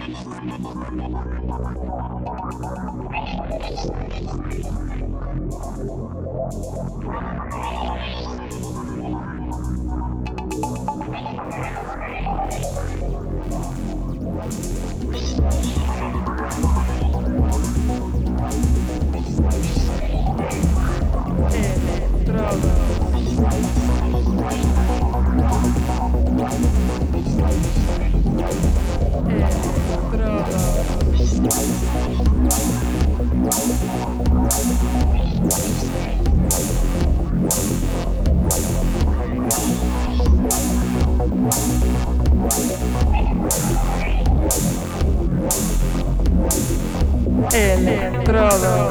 Estrada. Hello,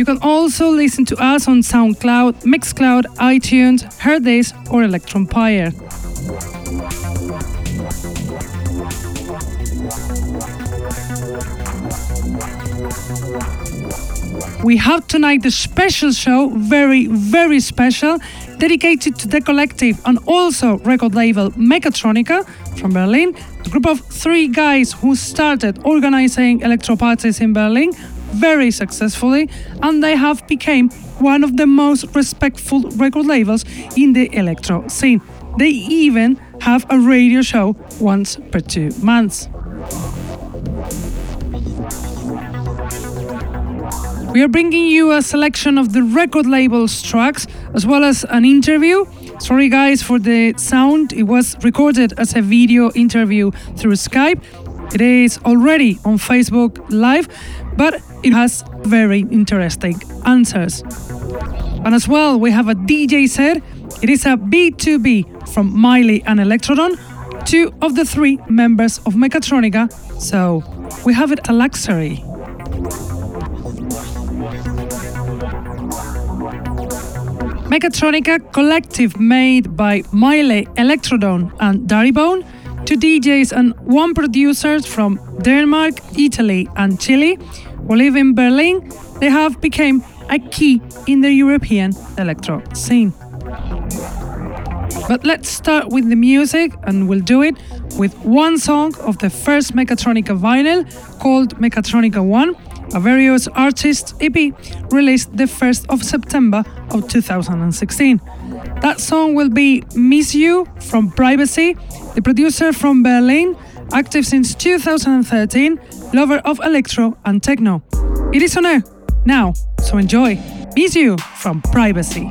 You can also listen to us on SoundCloud, Mixcloud, iTunes, Hearthis, or Electronpire. We have tonight a special show, very, very special, dedicated to the collective and also record label Mechatronica from Berlin, a group of three guys who started organizing electro parties in Berlin very successfully and they have become one of the most respectful record labels in the electro scene. They even have a radio show once per two months. We are bringing you a selection of the record label's tracks as well as an interview. Sorry, guys, for the sound. It was recorded as a video interview through Skype. It is already on Facebook Live, but it has very interesting answers. And as well, we have a DJ set. It is a B2B from Miley and Electrodon, two of the three members of Mechatronica. So we have it a luxury. Mechatronica collective made by Miley, Electrodon, and Darrybone, two DJs and one producer from Denmark, Italy, and Chile who live in Berlin, they have become a key in the European electro scene. But let's start with the music, and we'll do it with one song of the first Mechatronica vinyl called Mechatronica 1, a various artists EP released the 1st of September of 2016. That song will be Miss You from Privacy, the producer from Berlin, active since 2013, lover of electro and techno. It is on air now, so enjoy. Miss You from Privacy.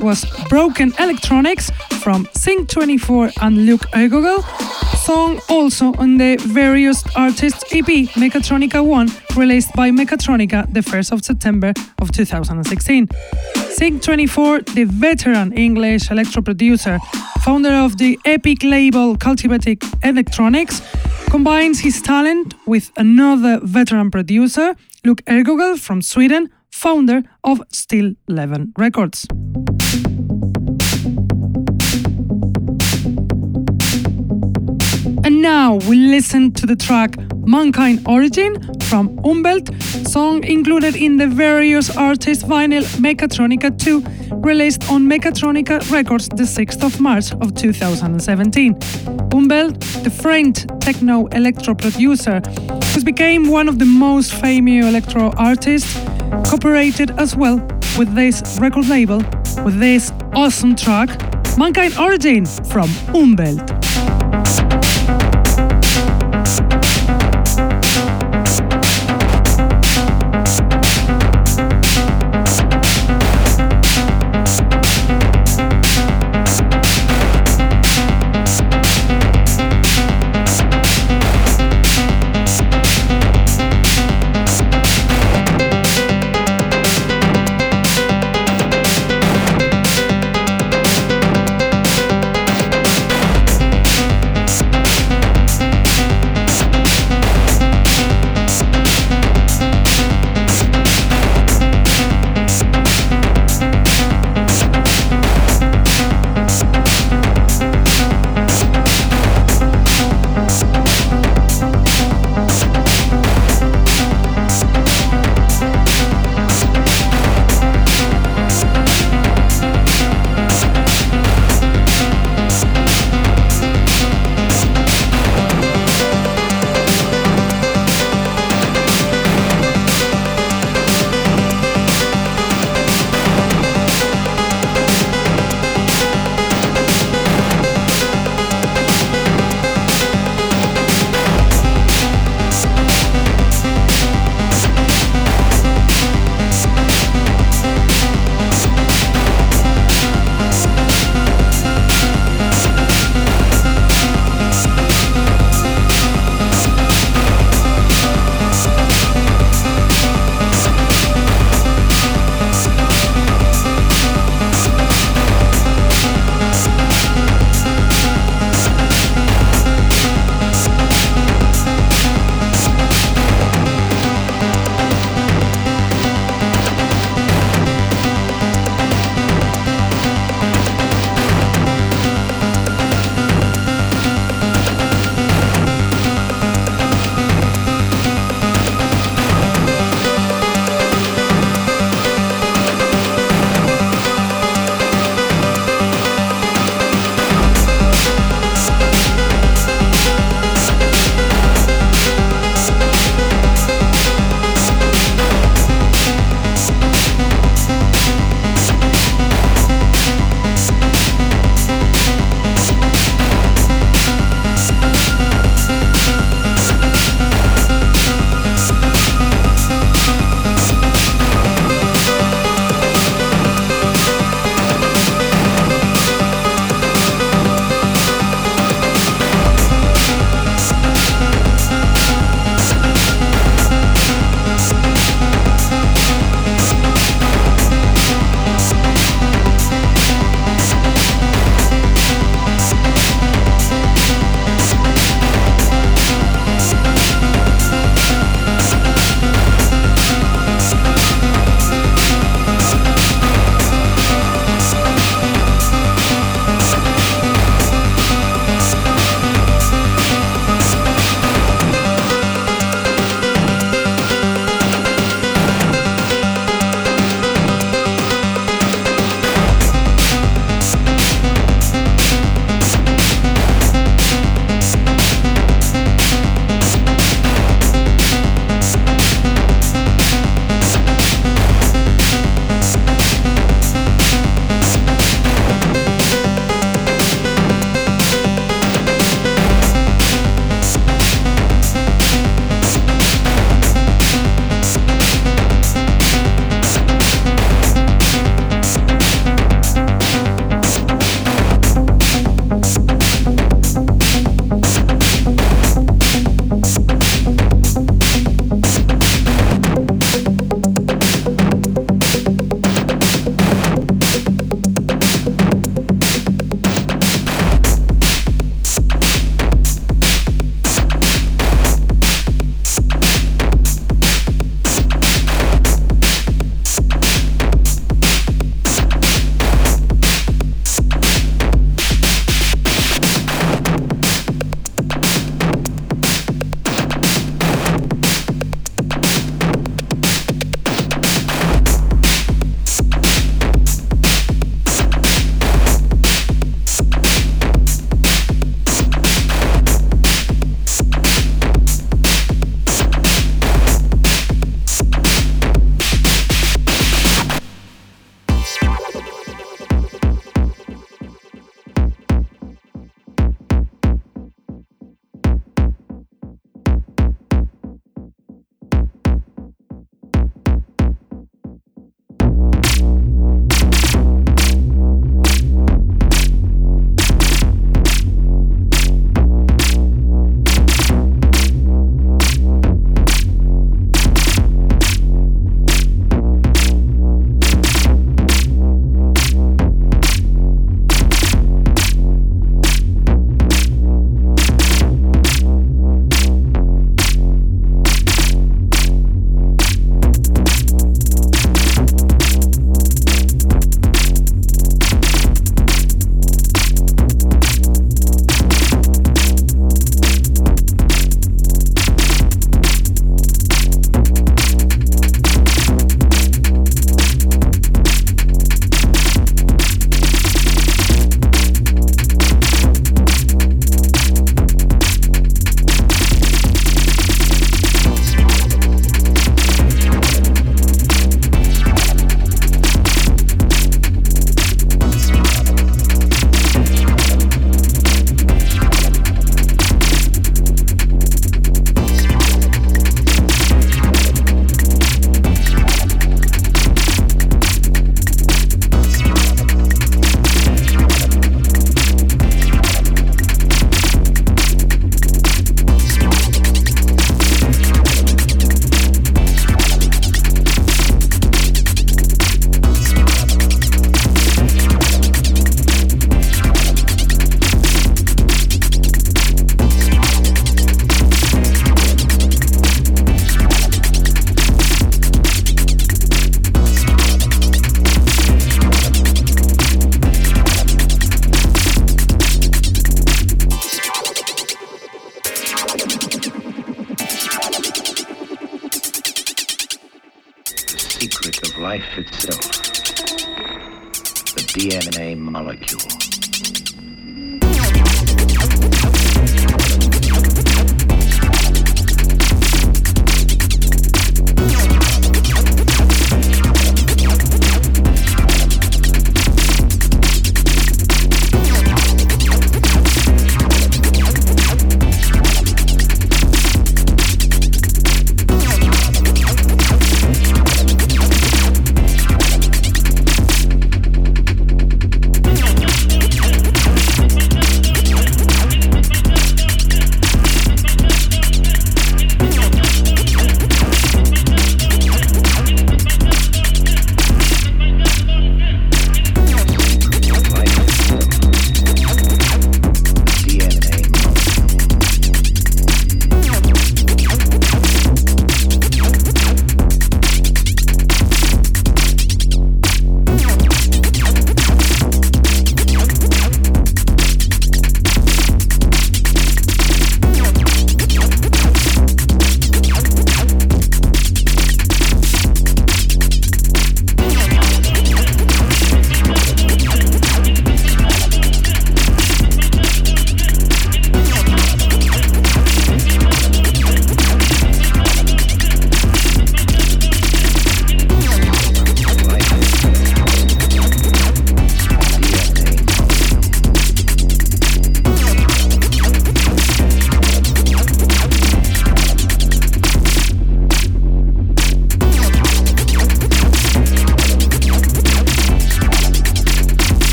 Was Broken Electronics from Sync24 and Luke Eargoggle, song also on the various artists EP Mechatronica 1 released by Mechatronica the 1st of September of 2016. Sync24, the veteran English electro producer, founder of the epic label Cultivated Electronics, combines his talent with another veteran producer, Luke Eargoggle from Sweden, founder of Still Leven Records. We listen to the track Mankind Origin from Umwelt, song included in the various artist vinyl Mechatronica 2, released on Mechatronica Records the 6th of March of 2017. Umwelt, the French techno electro producer, who became one of the most famous electro artists, cooperated as well with this record label with this awesome track, Mankind Origin from Umwelt.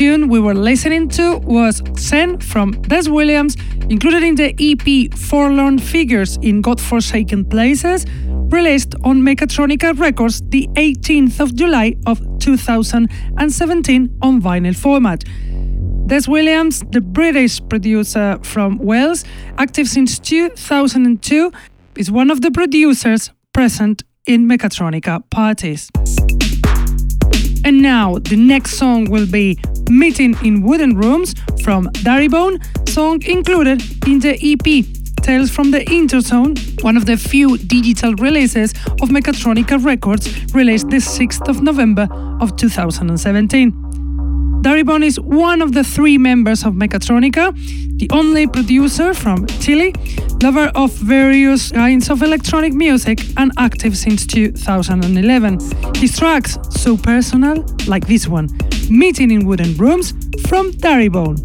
Tune we were listening to was Zen from Dez Williams, included in the EP Forlorn Figures in Godforsaken Places, released on Mechatronica Records the 18th of July of 2017 on vinyl format. Dez Williams, the British producer from Wales, active since 2002, is one of the producers present in Mechatronica parties. And now the next song will be Meeting in Wooden Rooms from Darrybone, song included in the EP Tales from the Interzone, one of the few digital releases of Mechatronica Records released the 6th of November of 2017. Darrybone is one of the three members of Mechatronica, the only producer from Chile, lover of various kinds of electronic music, and active since 2011. His tracks, so personal, like this one, Meeting in Wooden Rooms from Darrybone.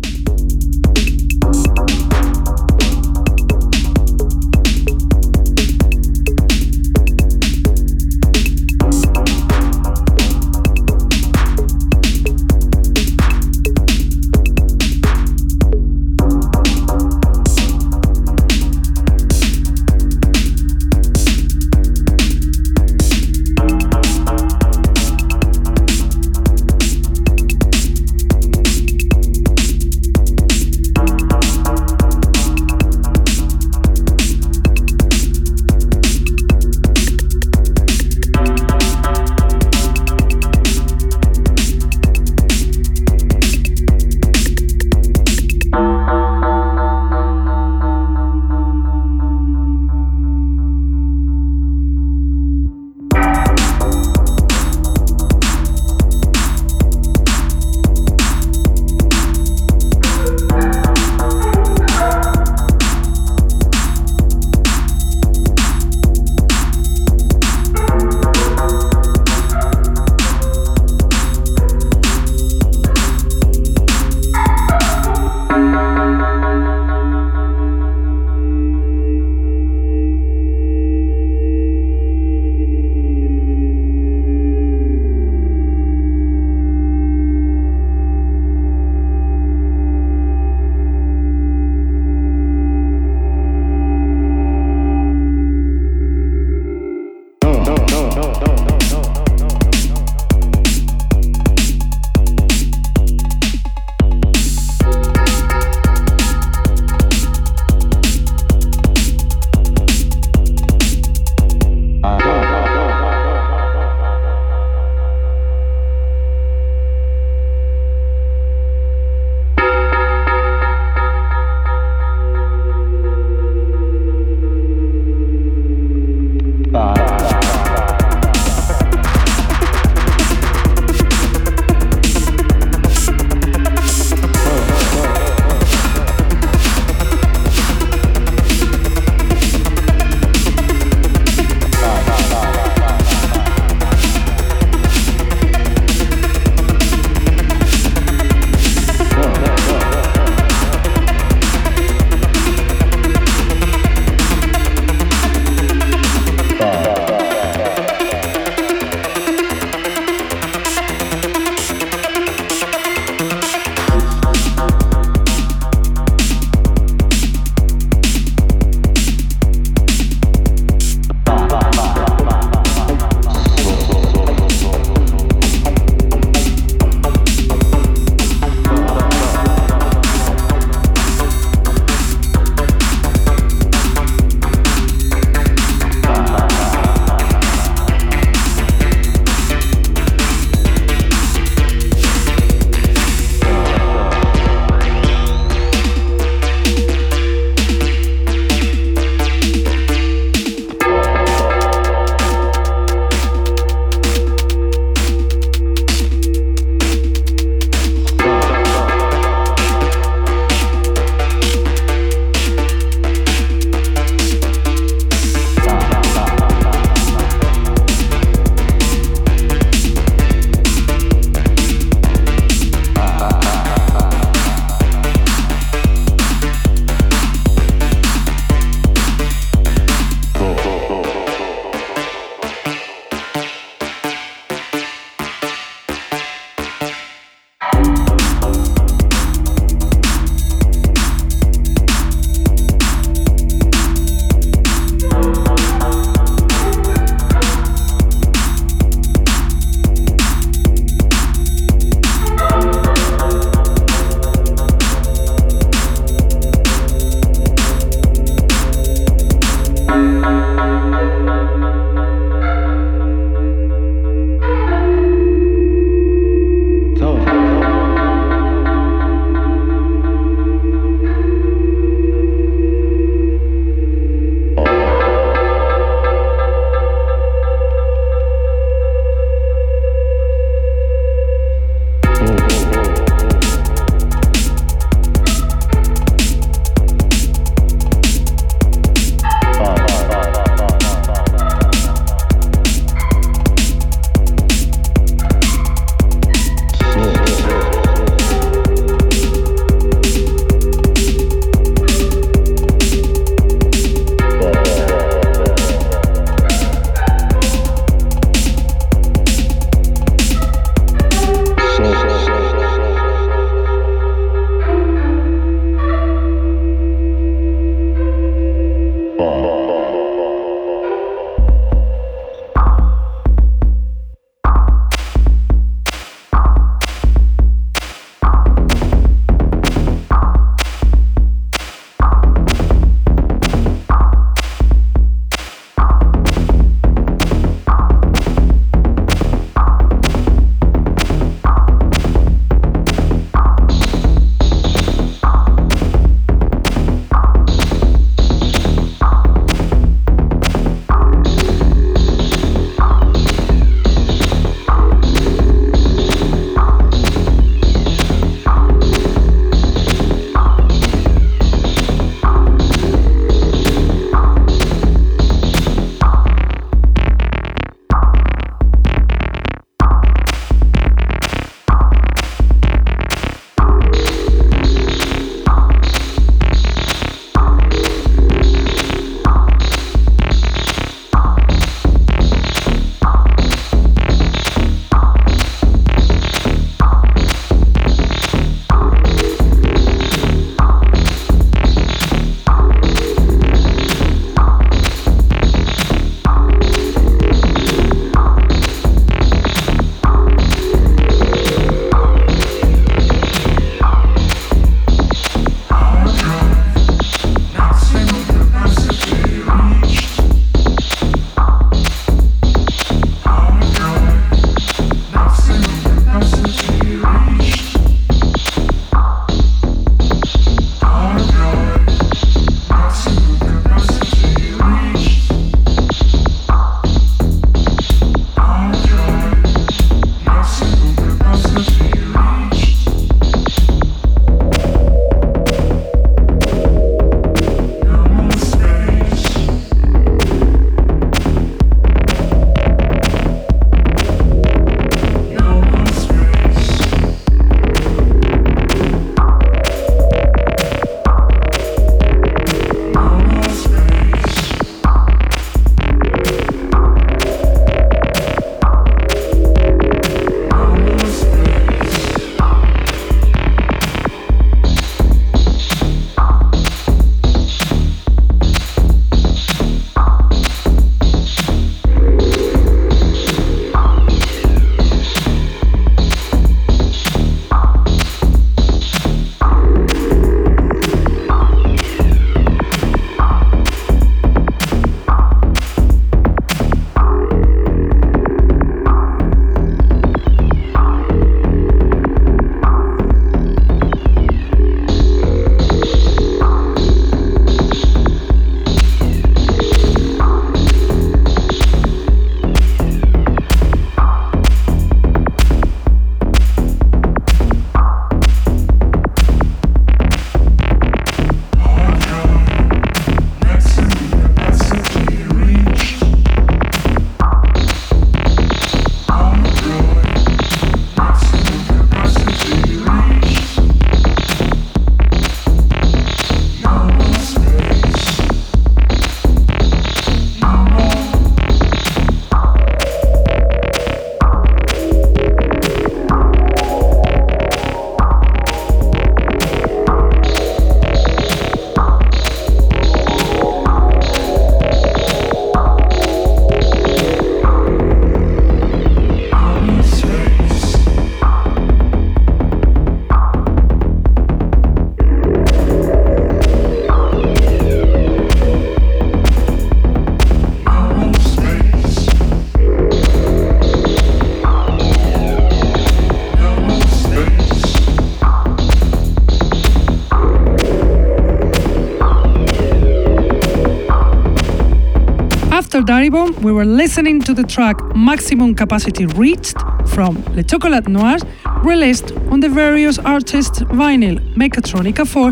We were listening to the track Maximum Capacity Reached from Le Chocolat Noir, released on the various artists' vinyl Mechatronica 4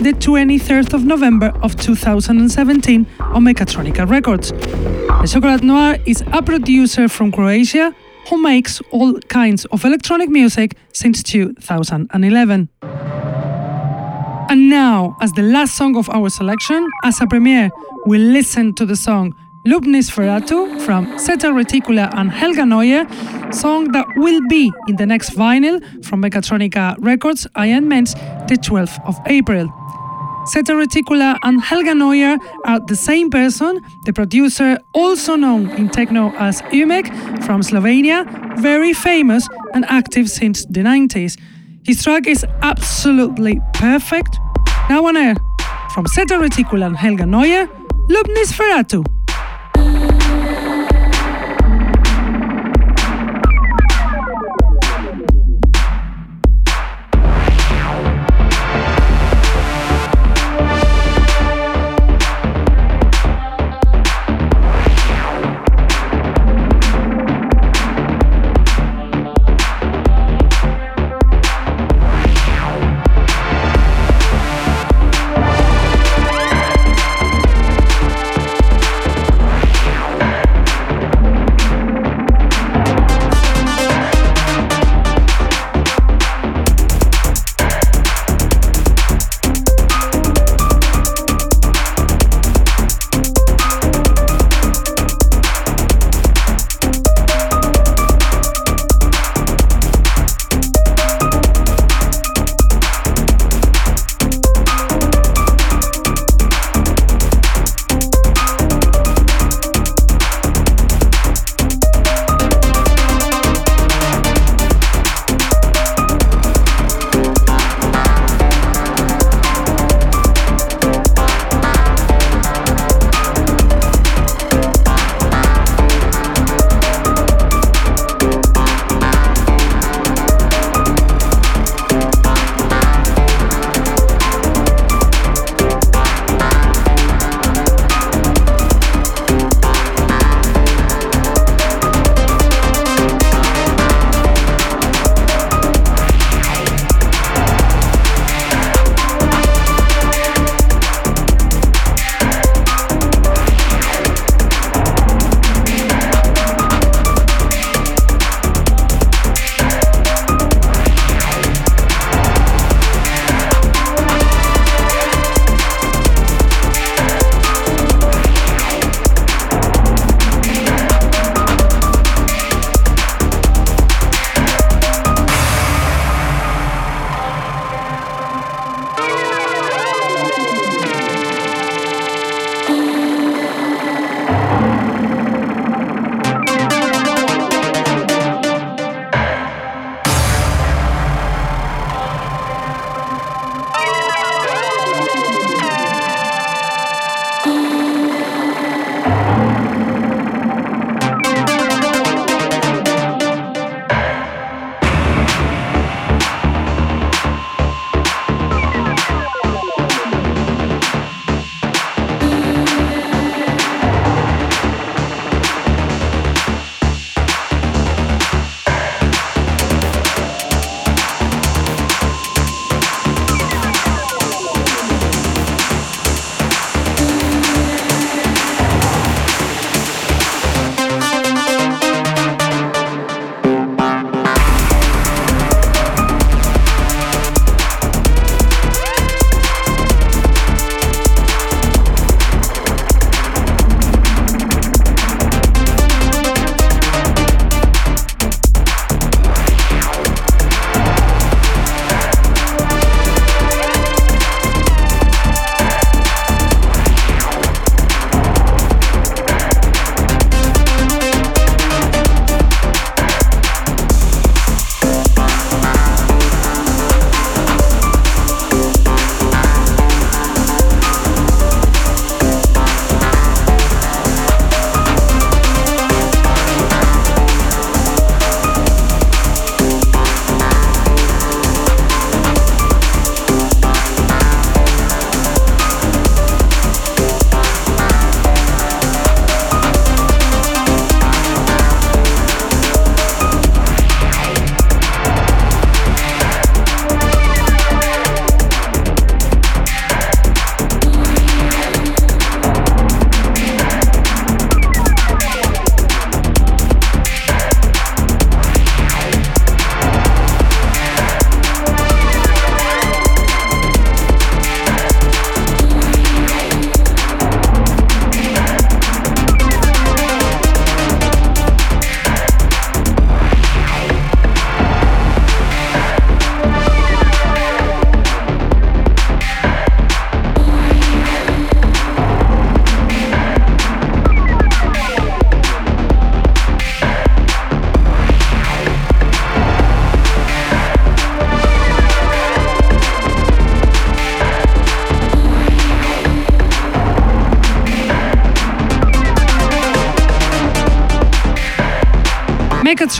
the 23rd of November of 2017 on Mechatronica Records. Le Chocolat Noir is a producer from Croatia who makes all kinds of electronic music since 2011. And now, as the last song of our selection, as a premiere, we listen to the song Lubnis Feratu from Zeta Reticula and Helga Neuer, song that will be in the next vinyl from Mechatronica Records, Iron meant the 12th of April. Zeta Reticula and Helga Neuer are the same person, the producer, also known in techno as Umek from Slovenia, very famous and active since the 90s. His track is absolutely perfect. Now on air, from Zeta Reticula and Helga Neuer, Lubnis Feratu.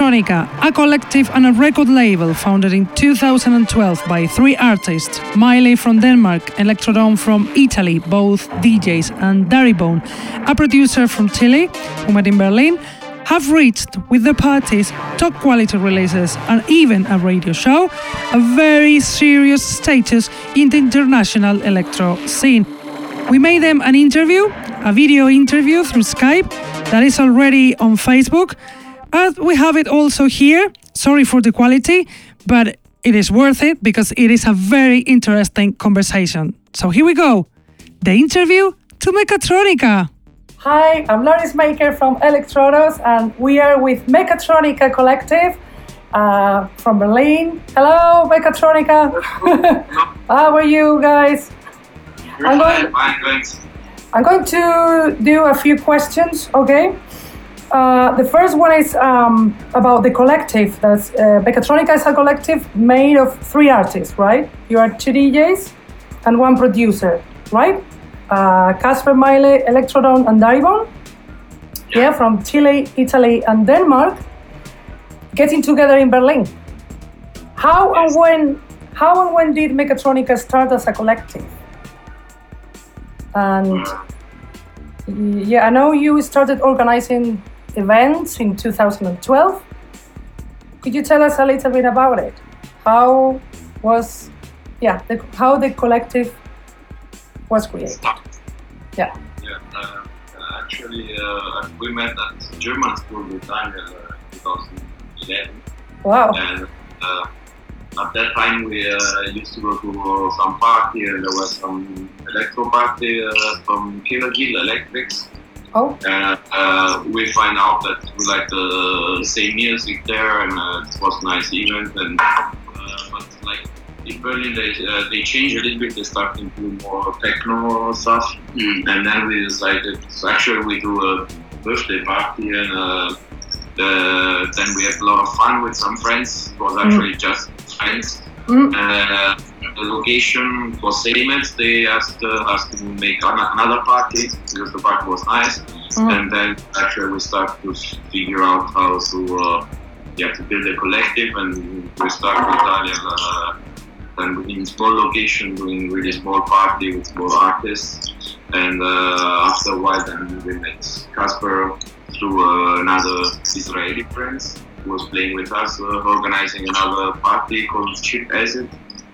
Mechatronica, a collective and a record label founded in 2012 by three artists Miley from Denmark, Electrodome from Italy, both DJs, and Darrybone, a producer from Chile, who met in Berlin, have reached with the parties top quality releases and even a radio show a very serious status in the international electro scene. We made them an interview, a video interview through Skype that is already on Facebook and we have it also here. Sorry for the quality, but it is worth it because it is a very interesting conversation. So here we go. The interview to Mechatronica. Hi, I'm Loris Maker from Electrodos, and we are with Mechatronica Collective uh, from Berlin. Hello, Mechatronica. How are you guys? I'm going, I'm going to do a few questions, okay? Uh, the first one is um, about the collective. That's uh, Mechatronica is a collective made of three artists, right? You are two DJs and one producer, right? Casper uh, Maile, Electrodome, and Darrybone. Yeah. yeah, from Chile, Italy, and Denmark, getting together in Berlin. How yes. and when? How and when did Mechatronica start as a collective? And yeah, I know you started organizing events in 2012. Could you tell us a little bit about it? How was, yeah, the, how the collective was created? Yeah. Yeah. Uh, actually, uh, we met at German school with Daniel uh, 2011. Wow. And uh, at that time, we uh, used to go to some party, and there was some electro party uh, from Killer Gill Electrics. Oh. And uh, we find out that we like the same music there, and uh, it was a nice event. And uh, but like in Berlin, they uh, they changed a little bit. They started to do more techno stuff, mm. and then we decided actually we do a birthday party, and uh, then we had a lot of fun with some friends. It was actually mm. just friends. Mm. Uh, the location was Sejmet. They asked uh, us to make another party because the party was nice. Mm. And then actually we started to figure out how to uh, yeah to build a collective, and we started with Daniel. Uh, and in small location doing really small party with small artists and uh, after a while then we met Casper through uh, another Israeli friends who was playing with us uh, organizing another party called Chip Acid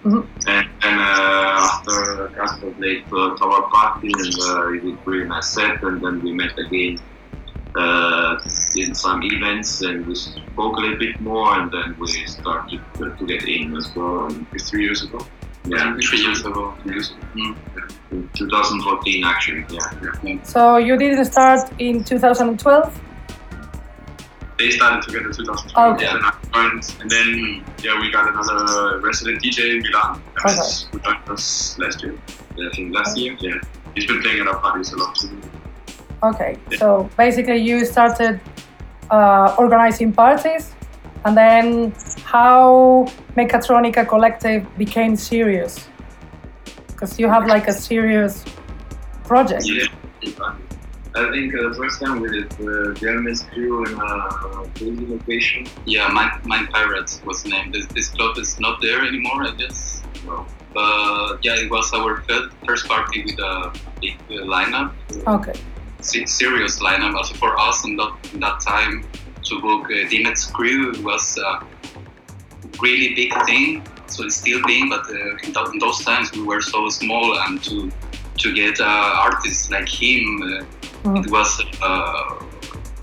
Mm-hmm. And, and uh, after Casper played uh, our party and uh, he did really nice set, and then we met again uh, in some events and we spoke a little bit more, and then we started to, to get in as well. And three years ago. Yeah, three years ago. Three years ago. Mm-hmm. In 2014, actually. Yeah, yeah. So you didn't start in 2012? they started together in 2012. Okay. And I joined, and then yeah, we got another resident DJ in Milan. Okay. Who joined us last year. Yeah, I think last year. Yeah, he's been playing at our parties a lot. Okay, yeah. so basically you started uh, organizing parties, and then how Mechatronica Collective became serious? Because you have like a serious project. Yeah. I think uh, the first time we did uh, Jeremy's crew in a crazy location. Yeah, my my Pirates was named. This, this club is not there anymore, I guess. No. But yeah, it was our first party with a big uh, lineup. Okay. Serious lineup. Also for us in that, in that time to book uh, DMX Krew was a really big thing. So it's still being but uh, in, th- in, those times we were so small and to to get uh, artists like him uh, Mm. It was, uh,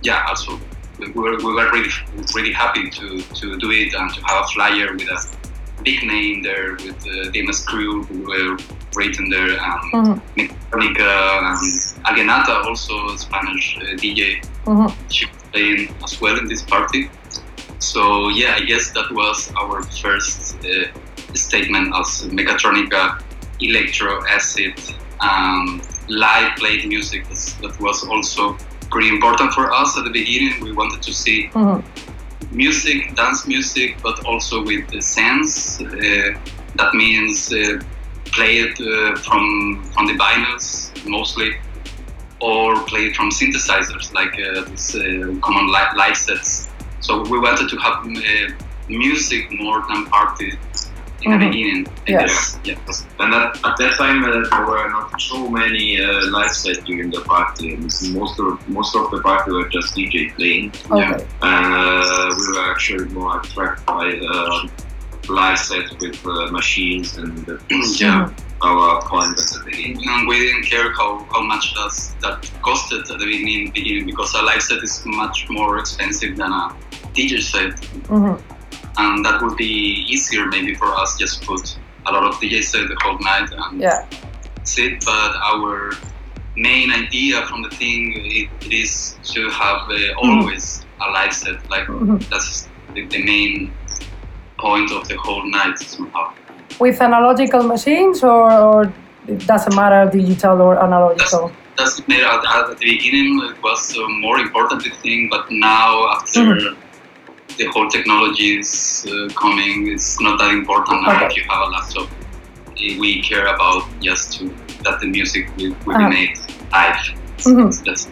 yeah, also we were, we were really really happy to, to do it and to have a flyer with a big name there with the famous crew who were written there and mm-hmm. and Agenata, also a Spanish uh, DJ. Mm-hmm. She was playing as well in this party. So yeah, I guess that was our first uh, statement as Mechatronica, Electro Acid, um, live played music that was also pretty important for us at the beginning. We wanted to see mm-hmm. music, dance music, but also with the sense. Uh, that means uh, play it uh, from from the vinyls mostly, or play it from synthesizers like uh, these uh, common live sets So we wanted to have uh, music more than party in Mhm. the beginning. I Yes. Yeah. And at, at that time, uh, there were not so many uh, live sets during the party. Most of most of the party were just DJ playing. Okay. And uh, we were actually more attracted by uh, live sets with uh, machines and that was Yeah. our point at the beginning. And we didn't care how, how much does that costed at the beginning, beginning because a live set is much more expensive than a DJ set. Mhm. And that would be easier maybe for us just put a lot of DJ set the whole night and Yeah. sit. But our main idea from the thing it, it is to have uh, always a live set. Like Mhm. that's the, the main point of the whole night somehow. With analogical machines, or, or it doesn't matter digital or analogical. doesn't matter at, at the beginning it was a more important thing but now after the whole technology is uh, coming it's not that important now Okay. if you have a laptop we care about just to that the music will, will Uh-huh. be made live Mhm. That's,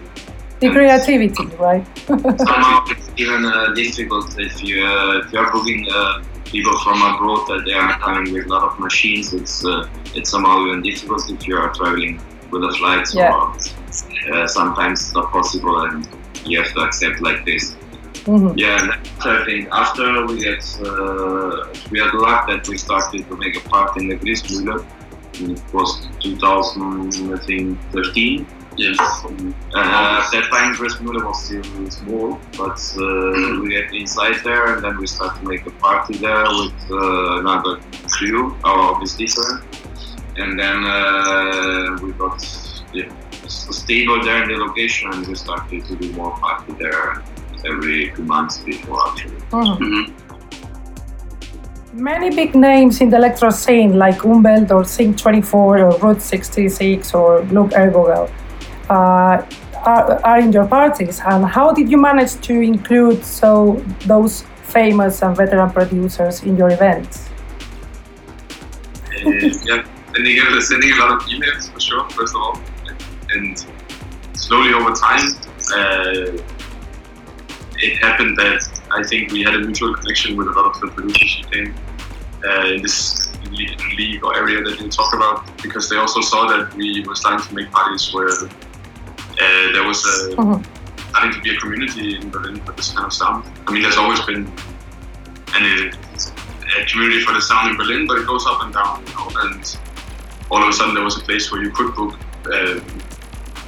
The creativity, right? Somehow it's even uh, difficult if you uh, if you're booking uh, people from abroad that they are coming with a lot of machines. It's uh, it's somehow even difficult if you are traveling with a flight. So Yeah. uh, sometimes it's not possible, and you have to accept like this. Mhm. Yeah, I think after we get uh, we had luck that we started to make a part in the Griessmühle. It was 2000, I think, 13. Yes Uh, at that time, Griessmühle was still small, but uh, we get inside there, and then we start to make a party there with uh, another crew, our office different, and then uh, we got yeah, stable there in the location, and we started to do more party there every two months before actually. Mhm. Mhm. Many big names in the electro scene, like Umwelt or Sync 24 or Route 66 or Luke Eargoggle, are, are in your parties. And how did you manage to include so those famous and veteran producers in your events? Uh, yeah, sending, uh, sending a lot of emails for sure, first of all. And slowly over time, uh, it happened that I think we had a mutual connection with a lot of the producers who came uh, in this league or area that you talk about because they also saw that we were starting to make parties where uh, there was a, Mhm. starting to be a community in Berlin for this kind of sound. I mean, there's always been an, a community for the sound in Berlin, but it goes up and down, you know, and all of a sudden there was a place where you could book uh,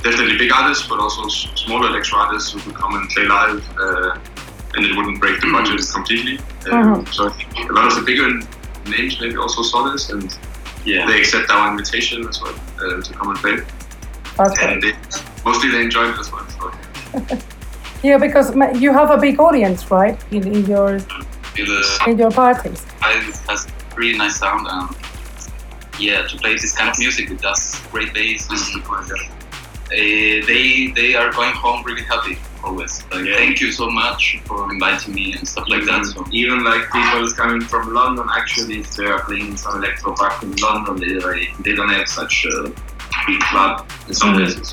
definitely big artists, but also s- smaller electro artists who could come and play live, uh, and it wouldn't break the budget completely. Uh, Mhm. So I think a lot of the bigger names maybe also saw this, and yeah they accept our invitation as well uh, to come and play, That's and they, mostly they enjoyed this one. So. Yeah, because you have a big audience, right, in, in your the in your parties. it has really nice sound and yeah to play this kind of music it does great bass and uh, they they are going home really happy always like Yeah. thank you so much for inviting me and stuff like that so Even like people coming from London, actually, if they are playing some electro park in London, they, they don't have such a big club in some places.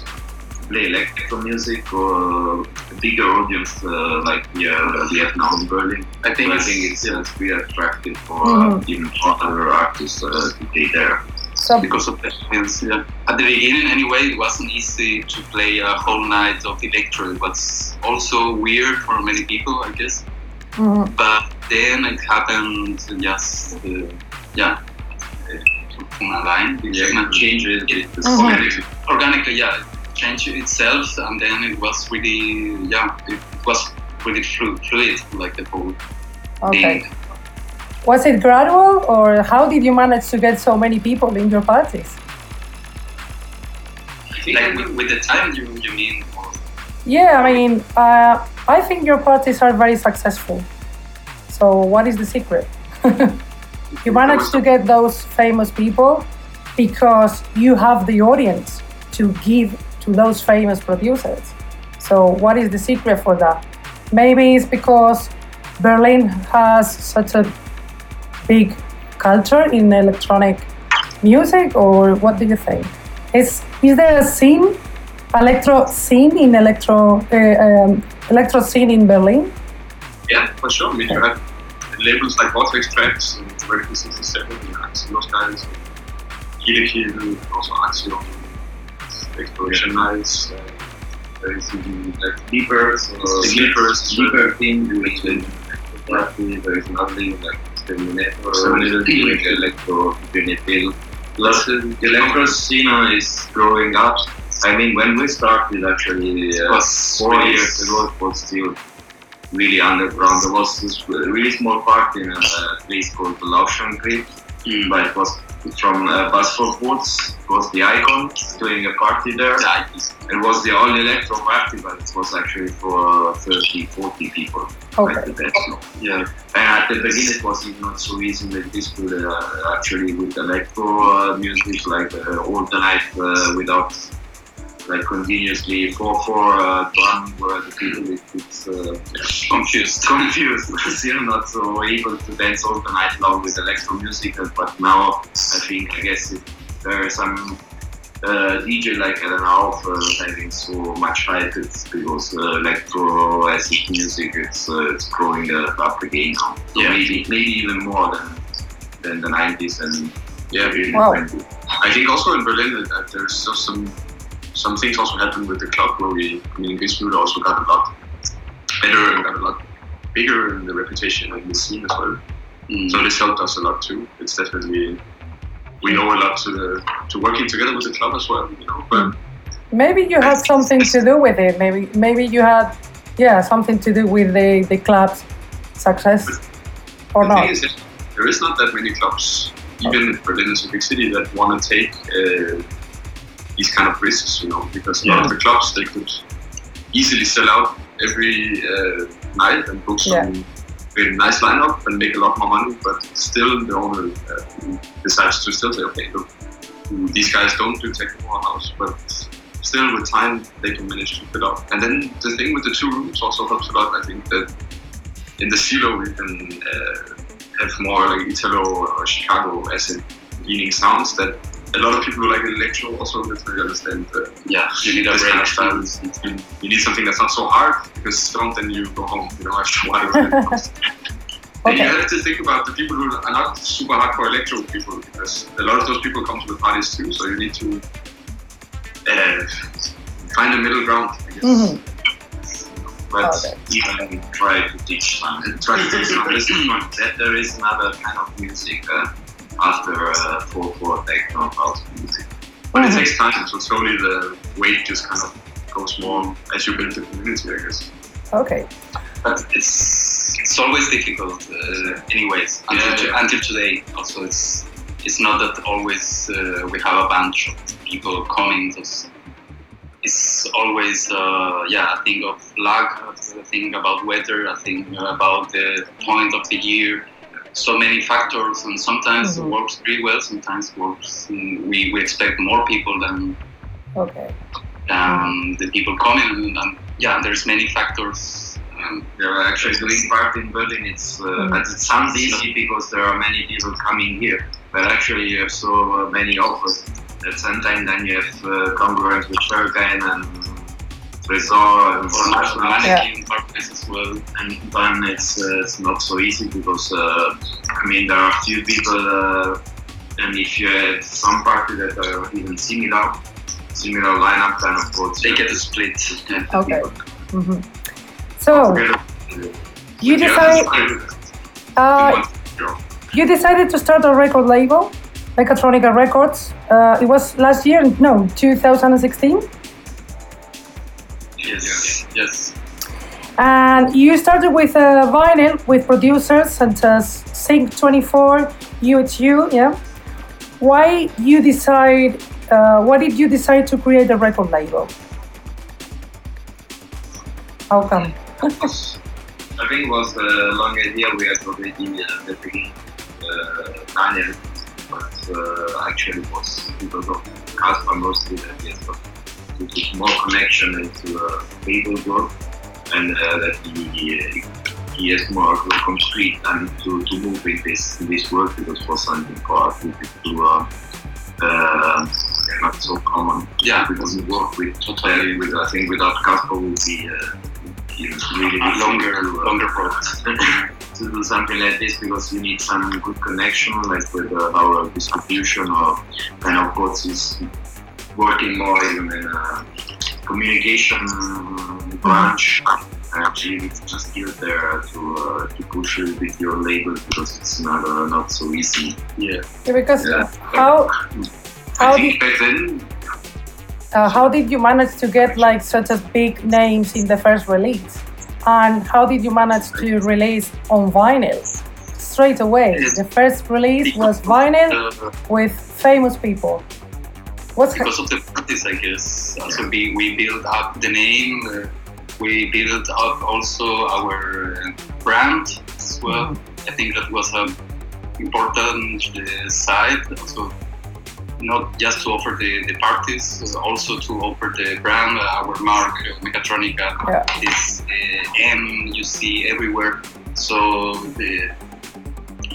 Play electro music or a bigger audience uh, like we, are, we have now in Berlin. I think I it's, think it's uh, really attractive for Mhm. uh, even other artists uh, to play there. So because of the audience, yeah. At the beginning, anyway, it wasn't easy to play a whole night of electro. It was also weird for many people, I guess. mhm. But then it happened just, uh, yeah, from a line. Yeah, Yeah, change a little bit. the Mhm. organically. organically, yeah, it changed itself, and then it was really, yeah, it was really flu- fluid, like the whole Okay. thing. Was it gradual, or how did you manage to get so many people in your parties? Like with, with the time, you you mean? Yeah, I mean, uh, I think your parties are very successful. So, what is the secret? you manage to get those famous people because you have the audience to give to those famous producers. So, what is the secret for that? Maybe it's because Berlin has such a big culture in electronic music, or what do you think? Is is there a scene electro scene in electro uh, um, electro scene in Berlin? Yeah, for sure. I mean, you have labels like Vortex Tracks and Vertical 67 and those guys. Hideki, also Axio, Exploration. Uh, there is even like sleepers or Sleepers, sleeper thing doing the electrotherapy. There is nothing like Terminator Terminator. doing electro. Plus, the electro scene is growing up. I mean, when we started actually uh, was four years ago, it was still really underground. There was this really small part in a place called the Lauschen Grid, Mm. but it was from uh, Bus for Boots. It was the icon doing a party there. Yeah, It was the all electro party, but it was actually for 30, 40 people. Okay. At the. Yeah. And at the beginning, it was not so easy with this, with, uh, actually with electro uh, music, like uh, all the night uh, without like continuously four four uh, drum where the people it, it's uh, confused. confused, still not so able to dance all the night long with electro music. uh, But now I think I guess it, there are some uh, DJ like I don't know for having so much hype. It's because uh, electro acid music it's uh, it's growing uh, up again now. So Yeah. maybe maybe even more than than the 90s and Yeah, Wow. I think also in Berlin that that there's still some some things also happened with the club where we, I mean, Giswood also got a lot better and got a lot bigger in the reputation and the scene as well. Mm. So this helped us a lot too. It's definitely we know a lot to the to working together with the club as well. You know, but Maybe you had something to do with it. Maybe maybe you had yeah something to do with the the club's success or the not. thing is, there is not that many clubs, even if Berlin is a big city, that want to take uh, these kind of risks. You know, because a lot of the clubs they could easily sell out every uh, night and book some very nice lineup and make a lot more money, but still the owner uh, decides to still say, okay, look, these guys don't do techno or house, but still with time they can manage to fill up. And then the thing with the two rooms also helps a lot. I think that in the silo we can uh, have more like Italo or Chicago acid leaning sounds that a lot of people who like electro also don't really understand. Uh, yeah, you need a this kind of range. style. You, you need something that's not so hard because don't then you go home, you know, after a while. And you have to think about the people who are not super hardcore electro people because a lot of those people come to the parties too. So you need to uh, find a middle ground. I guess. Mhm. but Okay. even try to teach some. Try to teach some. There's, that there is another kind of music uh, after uh, four four techno house music. But it takes time, so slowly the weight just kind of goes more as you build the community, I guess. Okay. but it's it's always difficult uh, anyways until, Yeah, to- until today also it's it's not that always uh, we have a bunch of people coming it's, it's always uh, yeah a thing of luck a thing about weather a thing about the point of the year so many factors and sometimes Mhm. it works pretty well sometimes it works mm, we, we expect more people than Okay. um, the people coming and, and yeah there's many factors um, They're actually doing part in Berlin. It's uh, Mm. but it sounds easy because there are many people coming here. But actually, you have so uh, many offers that sometimes then you have uh, congruence with Berghain and Tresor and or National mannequin parties as well and then it's uh, it's not so easy because uh, I mean there are few people uh, and if you have some party that are even similar similar lineup then of course they you get a split Okay. people hmm So you decide uh, you decided to start a record label, Mechatronica Records. Uh, it was last year, no, 2016. Yes yes And you started with a vinyl with producers such as Sync24, UHU, yeah. Why you decide? Uh, why did you decide to create a record label? How come? I think it was a long idea we had already at the beginning uh, Daniel but uh, actually it was because of Casper mostly that he has got to put more connection into a label work and uh, that he he has more concrete and to, to move in this in this work because for something for us it is too uh, uh, not so common. Yeah. we doesn't work with totally with I think without Casper would be uh, really longer, uh, longer roads. to do something like this because you need some good connection, like with uh, our distribution or kind of what is working more even in a communication branch. Actually, it's just here there to uh, to push it with your label because it's not uh, not so easy. Yeah. Yeah, because Yeah. how how did back then uh, how did you manage to get like such as big names in the first release? And how did you manage to release on vinyl straight away? Yes. The first release was vinyl Uh, with famous people. What's because of the practice, I guess. So we, we build up the name. Uh, we build up also our brand as well. I think that was a important uh, side. Also, not just to offer the, the parties, uh, also to offer the brand, uh, our mark, uh, Mechatronica. Yeah. This uh, M you see everywhere. So the,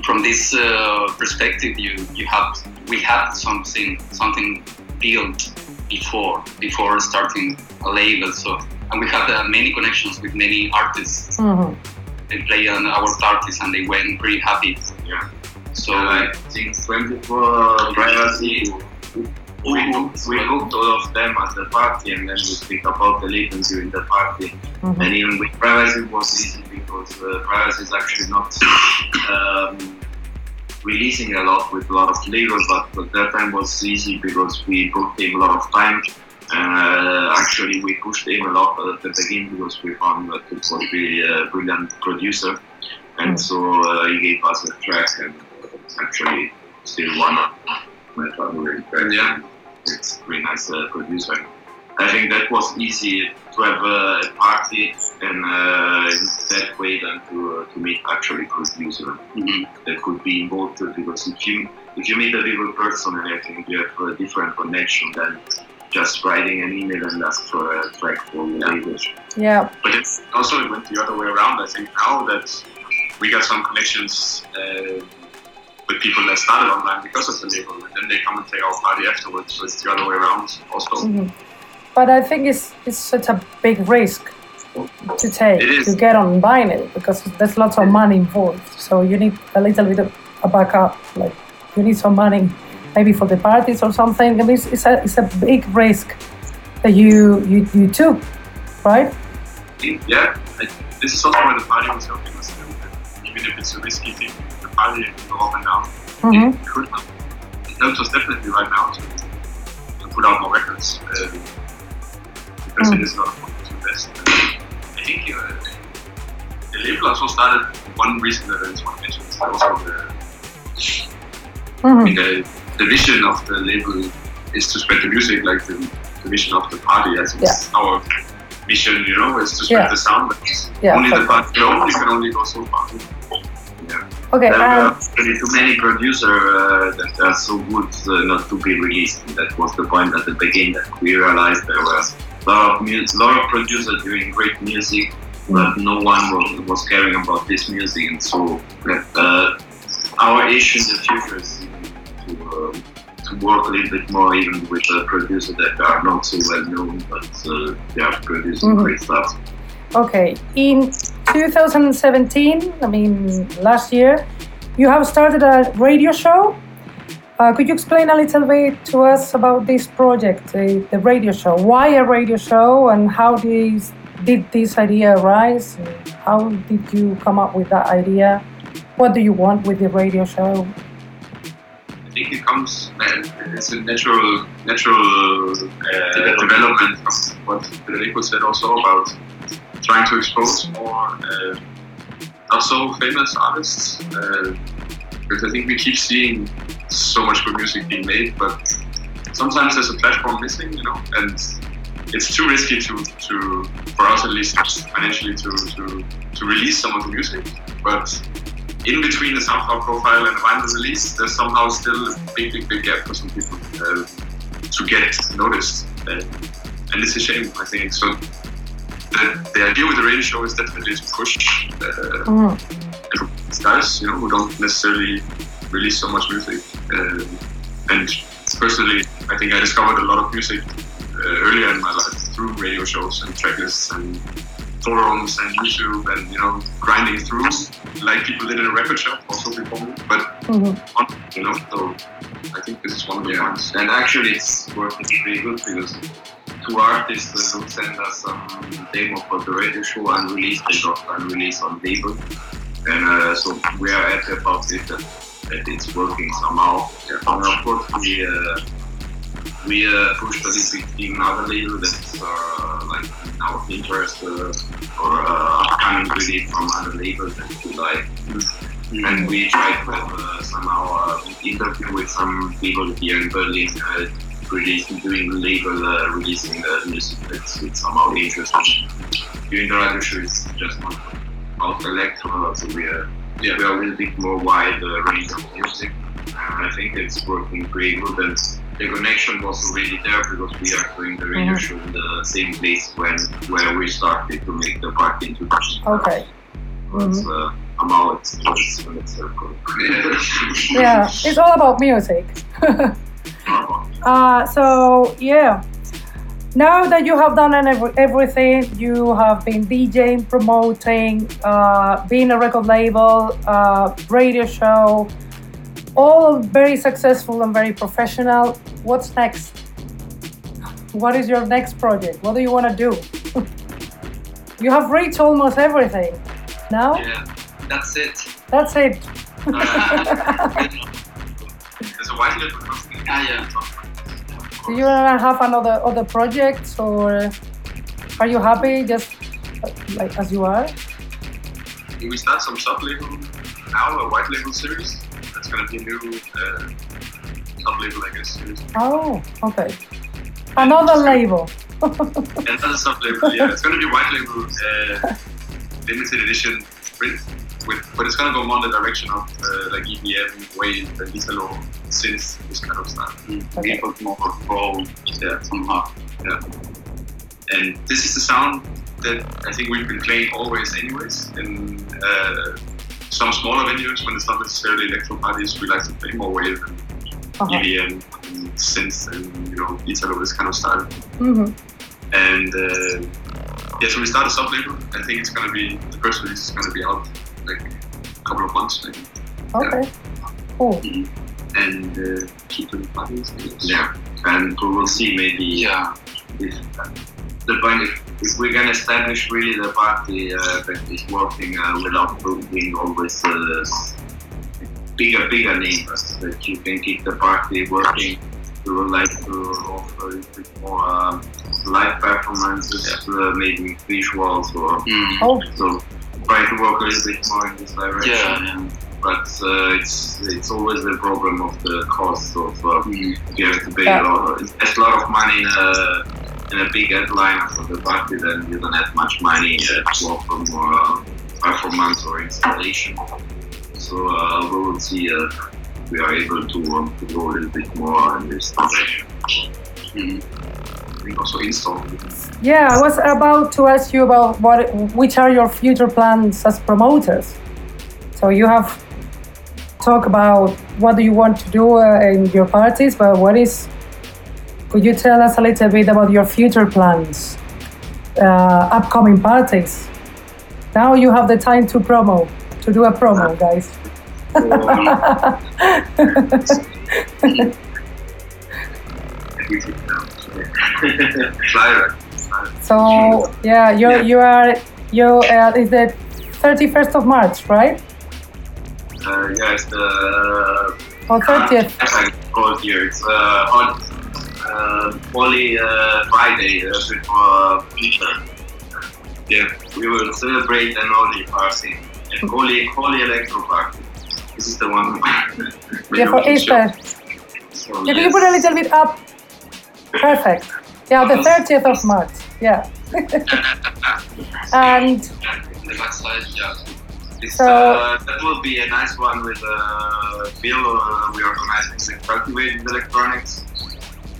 from this uh, perspective, you you have we had something something built before before starting a label. So and we had uh, many connections with many artists. Mhm. They play on our parties and they went pretty happy. Yeah. So I think 24 privacy. We hooked, we hooked all of them at the party and then we speak about the label during the party. Mhm. And even with privacy it was easy because uh, privacy is actually not um, releasing a lot with a lot of labels, but at that time was easy because we booked him a lot of time. Uh, actually, we pushed him a lot at the beginning because we found that it was really a brilliant producer, and Mm. so uh, he gave us a track, and it's actually still one of my favorite tracks. Yeah, it's a really nice uh, producer. I think that was easy to have uh, a party and uh, in that way than to, uh, to meet actually producer mhm. that could be involved uh, because if you if you meet a real person and I think you have a different connection than just writing an email and ask for a track for the labels. Yeah. But it's also it went the other way around. I think now that we got some connections uh, with people that started online because of the label, and then they come and play our party afterwards. So it's the other way around also. Mhm. But I think it's it's such a big risk to take to get on vinyl because there's lots of money involved. So you need a little bit of a backup. Like you need some money, maybe for the parties or something. I mean, it's, it's a it's a big risk that you you, you took, right? Yeah, I, this is also where the party was helping us. Even if it's a risky thing, the party can go up and down. Mhm. It could help. It helps us definitely right now to, to put out more records uh, because it is not a to invest. I think uh, the label also started. One reason that I just want to mention is also the, Mhm. the the vision of the label is to spread the music, like the, the vision of the party. I think it's our mission, you know, is to spread Yeah. the sound. But Yeah, only the party alone, you can only go so far. Okay. There are Um, really too many producers uh, that are so good uh, not to be released. And that was the point at the beginning that we realized there was a lot of mu- lot of producers doing great music, but no one was, was caring about this music. And so uh, our issue in the future is to, uh, to work a little bit more even with uh, producers that are not so well known, but uh, they are producing Mhm. great stuff. Okay, in 2017, I mean last year, you have started a radio show. Uh, could you explain a little bit to us about this project, the, the radio show? Why a radio show, and how did this idea arise? How did you come up with that idea? What do you want with the radio show? I think it comes, uh, it's a natural, natural uh, development of what Federico said also about trying to expose more uh, not so famous artists. Uh, because I think we keep seeing so much good music being made, but sometimes there's a platform missing, you know, and it's too risky to, to for us at least financially to, to, to release some of the music. But in between the SoundCloud profile and the vinyl release, there's somehow still a big, big, big gap for some people uh, to get noticed. And, and it's a shame, I think. So the, the idea with the radio show is definitely to push uh, Mm, guys, you know, who don't necessarily release so much music. Uh, and personally, I think I discovered a lot of music uh, earlier in my life through radio shows and track lists and forums and YouTube and you know grinding through like people did in a record shop also before me. But Mhm. on, you know, so I think this is one of the Yeah, ones. and actually it's working pretty good because two artists uh, who send us some demo for the radio show unreleased, they got unreleased on label. And uh, so we are at about it that, it's working somehow. And of course we uh, we uh, pushed a little bit in another label that's uh, like now of interest uh, or uh, upcoming release from other labels that we like. And we tried to have uh, somehow uh, interview with some people here in Berlin, uh, releasing, doing label, uh, releasing the music that's it's somehow interesting. Doing the radio show is just not about electro, so we are, yeah, we are a little bit more wide uh, range of music. And I think it's working pretty good and the connection was already there because we are doing the radio Mhm. show in the same place when where we started to make the party introduction. Okay. It's, uh, somehow it's just in a circle. Yeah, it's all about music. Uh, so yeah, now that you have done everything, you have been DJing, promoting, uh, being a record label, uh, radio show, all very successful and very professional. What's next? What is your next project? What do you want to do? you have reached almost everything. Now Yeah, that's it. that's it. There's a white label company. Ah, yeah. Do you have another other projects, or are you happy just like as you are? We start some sub label now, a white label series. That's gonna be a new uh, sub label, I guess. Series. Oh, okay. Another label. Another sub label, yeah. It's gonna be white label, uh, limited edition print. With, but it's gonna go more in the direction of uh, like EBM, wave, and Italo, synth, this kind of stuff. Okay. People more pro Yeah. somehow. Yeah. And this is the sound that I think we've been playing always, anyways. In uh, some smaller venues, when it's not necessarily electro parties, we like to play more wave and Uh-huh. EBM and synth and you know Italo, this kind of style. hmm And uh, yeah, so we started a sub label. I think it's gonna be the first release is gonna be out like a couple of months maybe. Okay. Cool. And uh, keep doing parties. Yeah, and we will see maybe Yeah. if the point is if we can establish really the party uh, that is working uh, without being always uh, bigger, bigger neighbors, that you can keep the party working. We would like to offer a bit more um, live performances, uh, maybe visuals, or Mm. Oh, so try to work a little bit more in this direction. Yeah, yeah. But uh, it's it's always the problem of the cost of uh, Mm. you have to pay Yeah. a lot. It's a lot of money in a in a big headline for the party. Then you don't have much money uh, to offer more uh, performance or installation. So uh, we will see if we are able to, um, to go a little bit more in this direction. Mm. Also install. yeah. I was about to ask you about what, which are your future plans as promoters. So you have talked about what do you want to do uh, in your parties, but what is? Could you tell us a little bit about your future plans, uh, upcoming parties? Now you have the time to promo, to do a promo, guys. everything now. Flyer. So yeah, you Yeah. you are you uh, is the thirty first of March, right? Uh, yeah, it's the Or thirtieth? Uh, I called here. It's uh, on uh, Holy uh, Friday uh, before Easter. Yeah, we will celebrate an holy party, a holy holy electro party. This is the one. Yeah, for Easter. So, can you put a little bit up? Perfect. Yeah, the thirtieth of March. Yeah. and The yeah. So- uh, that will be a nice one with uh, Bill. Uh, we organizing the cultivated electronics,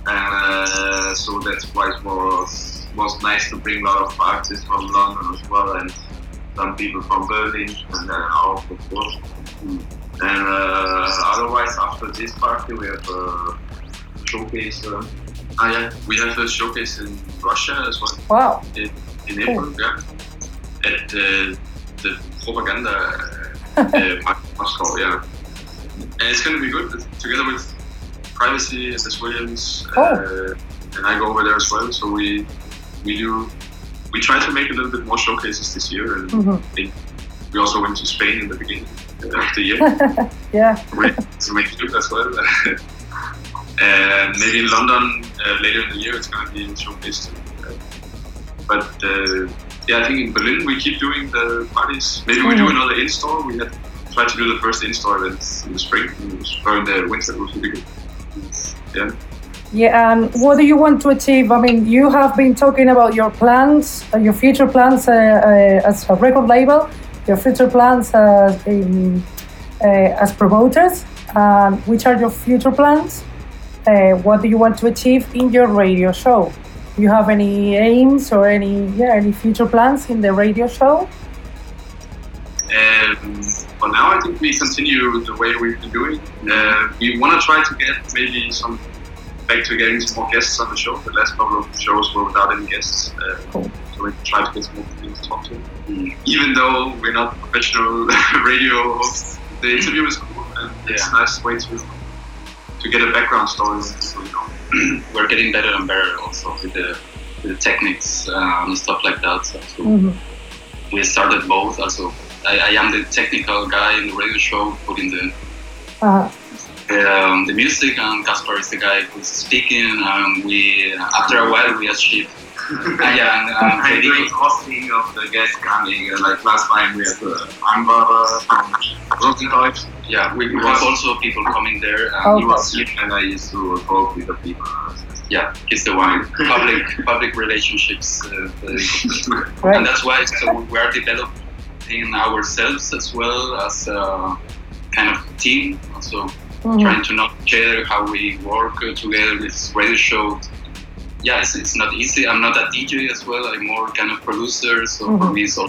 uh, so that's why it was was nice to bring a lot of artists from London as well, and some people from Berlin, and then out of course. And uh, otherwise, after this party, we have a showcase. Uh, Ah, yeah. We have a showcase in Russia as well wow. in, in April. Yeah. at uh, the propaganda uh, Moscow. Yeah, and it's going to be good together with Privacy, Dez Williams, Oh. uh, and I go over there as well. So we we do we try to make a little bit more showcases this year, and Mhm. we also went to Spain in the beginning uh, of the year. Yeah. we to make it as well. and maybe in London uh, later in the year it's going to be showcased. Uh, but uh, yeah, I think in Berlin we keep doing the parties. Maybe we do Mhm. another in-store. We had tried to do the first in-store event in the spring, or in the winter. It was really good. Yeah. Yeah, and what do you want to achieve? I mean, you have been talking about your plans, uh, your future plans uh, uh, as a record label, your future plans as, in, uh, as promoters. Um, which are your future plans? Uh, what do you want to achieve in your radio show? Do you have any aims or any yeah any future plans in the radio show? And for now, I think we continue the way we've been doing. Uh, we want to try to get maybe some back to getting some more guests on the show. The last couple of shows were without any guests, uh, Cool. so we try to get some more people to talk to. Even though we're not professional radio hosts, the interview is cool and it's a nice way to to get a background story on people, you know. We're getting better and better also with the, with the techniques uh, and stuff like that. So Mhm. we started both. Also, I, I am the technical guy in the radio show, putting the Uh, um, the music, and Kaspar is the guy who's speaking. And we, after a while, we achieved. Uh, yeah, and, um, I'm Freddy- doing hosting of the guests coming. Uh, like last time we had uh, Amber from Rosendeutsch. yeah, we, we have also people coming there. And Oh. He was here and I used to talk with the people. Yeah, he's the one. Public public relationships. Uh, uh, Right. and that's why so we are developing ourselves as well as a kind of team. Also mhm. trying to know each other, how we work together with radio show. Yeah, it's, it's not easy. I'm not a DJ as well. I'm more kind of producer. So for Mhm. me, it's a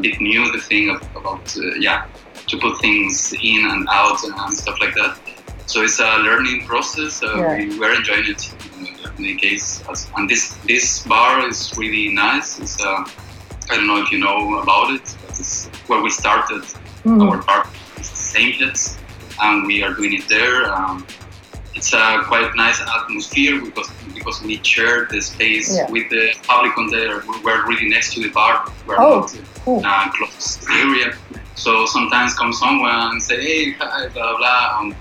bit new the thing of, about uh, yeah to put things in and out and stuff like that. So it's a learning process. Uh, Yeah. we, we're enjoying it uh, in any case. And this this bar is really nice. It's uh, I don't know if you know about it, but it's where we started Mhm. our bar is the same hits, and we are doing it there. Um, it's a quite nice atmosphere because because we share the space Yeah. with the public on there. We- We're really next to the bar. We're Oh, not cool. in a closed area. So sometimes come someone and say, "Hey, hi, blah blah." Um,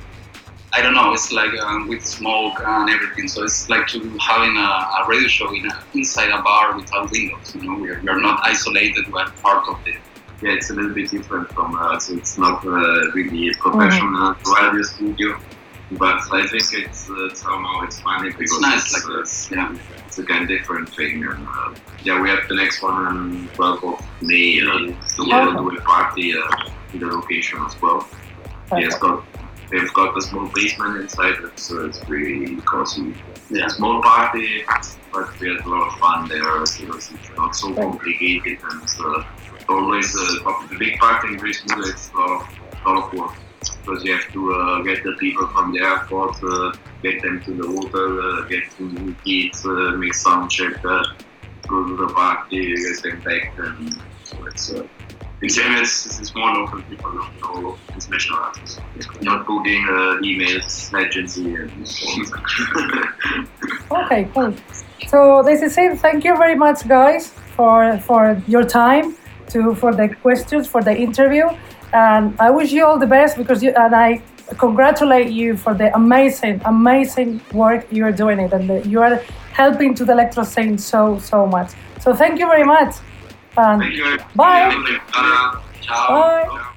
I don't know. It's like um, with smoke and everything. So it's like to having a, a radio show in a, inside a bar without windows. You know, we're, we're not isolated. We're part of the Yeah, it's a little bit different from us. It's not uh, really a professional radio studio, but I think it's uh, somehow it's funny because It's nice like uh, this. Yeah. it's a kind of different thing. And, uh, yeah, we have the next one on 12th of May. Uh, so we'll do a party uh, in the location as well. Yeah, it's got, they've got a small basement inside. It's, uh, it's really cozy. Yeah. Small party, but we had a lot of fun there. It was not so complicated and uh, always uh, the big part in Greece it's a lot of, work because you have to uh, get the people from the airport, uh, get them to the hotel, uh, get to eat, uh, make sound check, uh, go to the party, get them back, and so it's. Uh, in it's, more local people, not no international artists. Not booking uh, emails, agency, and so. Okay, cool. So this is it. Thank you very much, guys, for for your time, to for the questions for the interview. And I wish you all the best because you and I congratulate you for the amazing, amazing work you are doing it, and the, you are helping to the electro scene so so much. So thank you very much. and. Bye. Bye.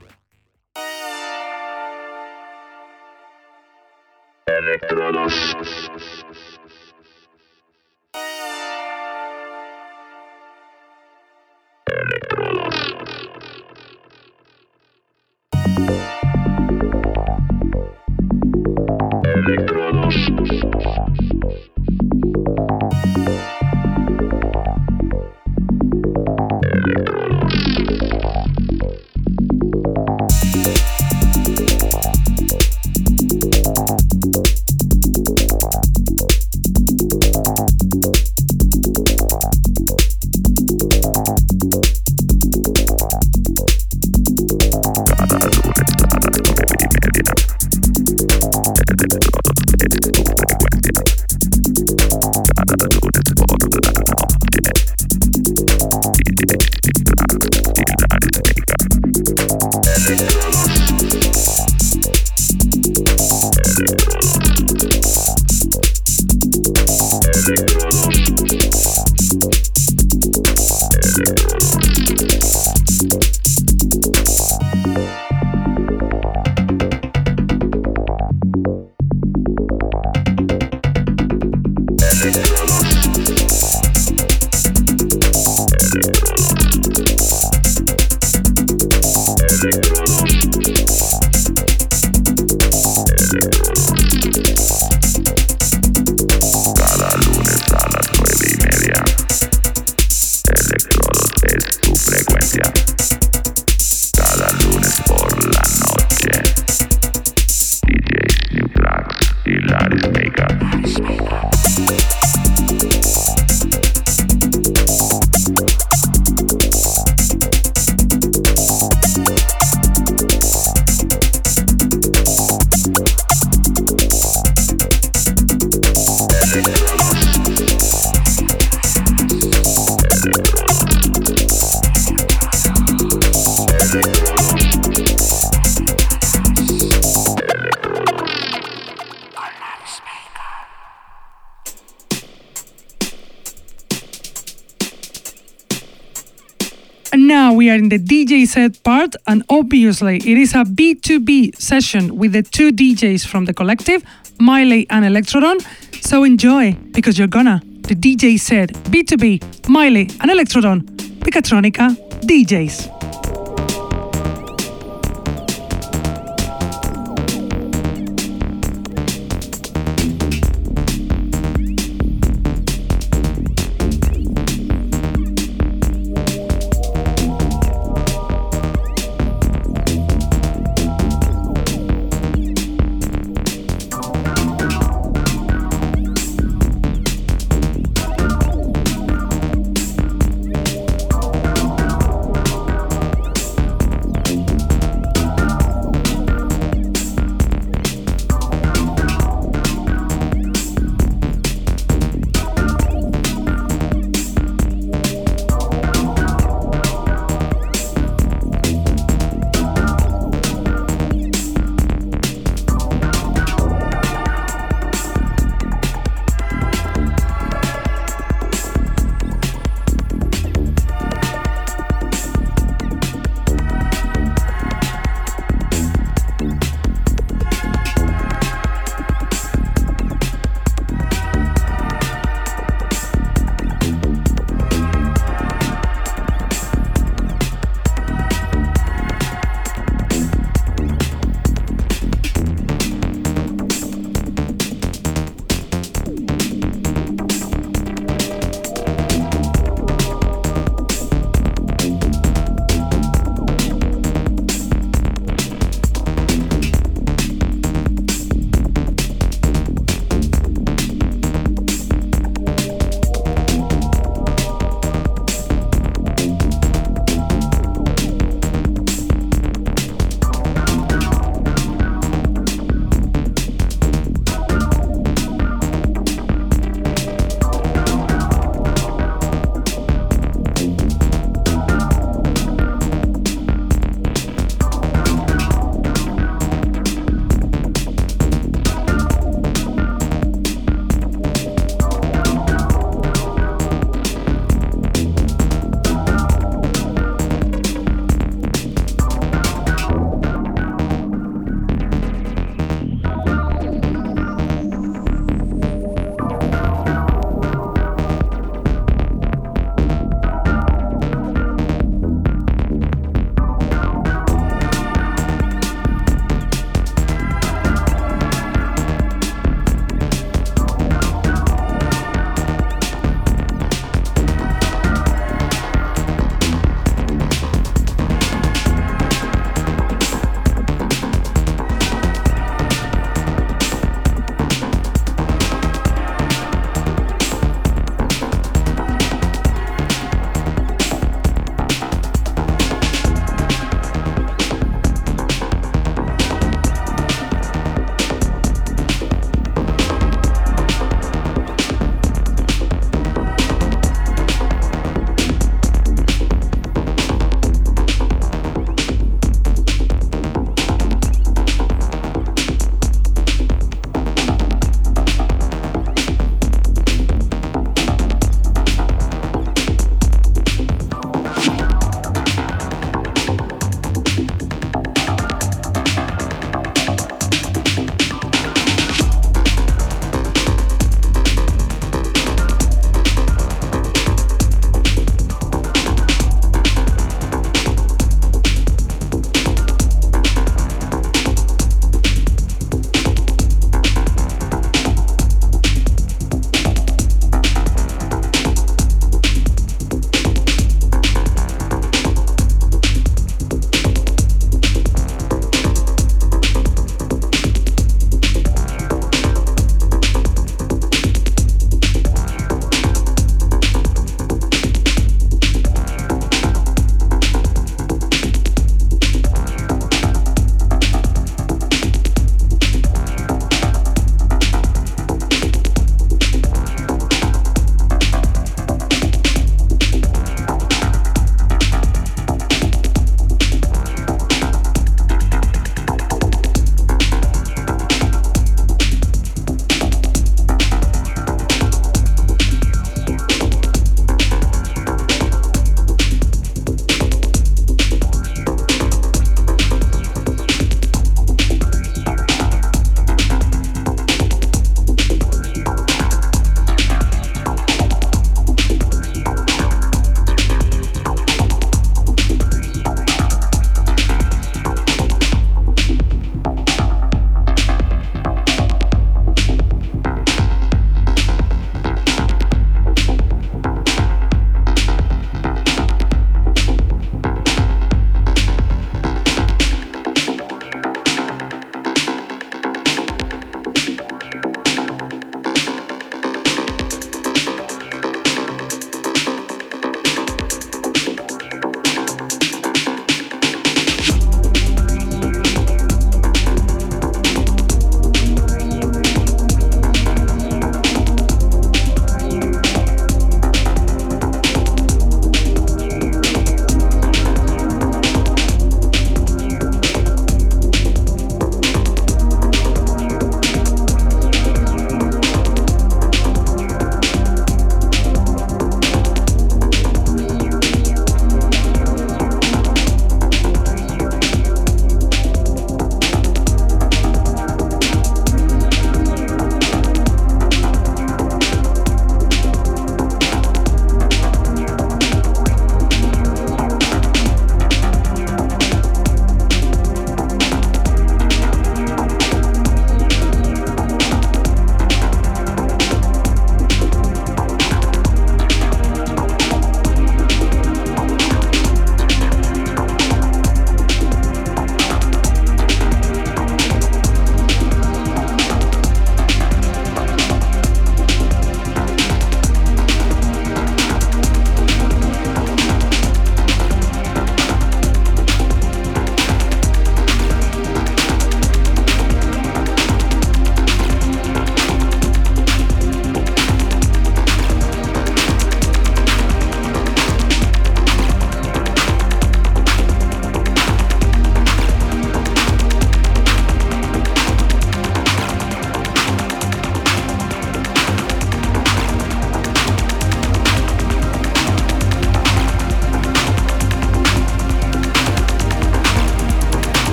We are in the DJ set part, and obviously it is a B2B session with the two DJs from the collective, Miley and Electrodon. So enjoy, because you're gonna. The DJ set B2B, Miley and Electrodon, Picatronica DJs.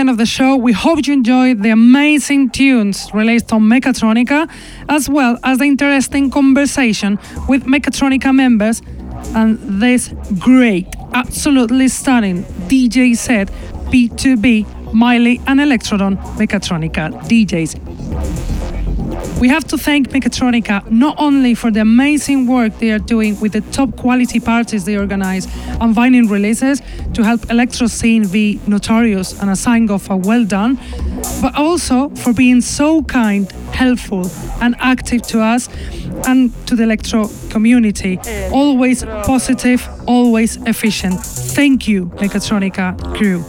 End of the show. We hope you enjoyed the amazing tunes released on Mechatronica, as well as the interesting conversation with Mechatronica members and this great, absolutely stunning DJ set B2B, Miley, and Electrodon Mechatronica DJs. We have to thank Mechatronica not only for the amazing work they are doing with the top quality parties they organize and vinyl releases to help electro scene be notorious and a sign of a well done, but also for being so kind, helpful, and active to us and to the electro community. Always positive, always efficient. Thank you, Mechatronica crew.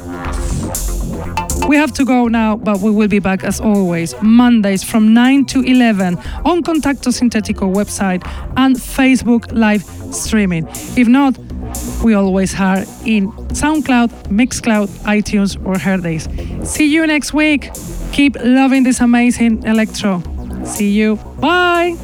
We have to go now, but we will be back as always, Mondays from 9 to 11 on Contacto Sintetico website and Facebook live streaming. If not, we always are in SoundCloud, Mixcloud, iTunes, or Hearthis. See you next week. Keep loving this amazing electro. See you. Bye.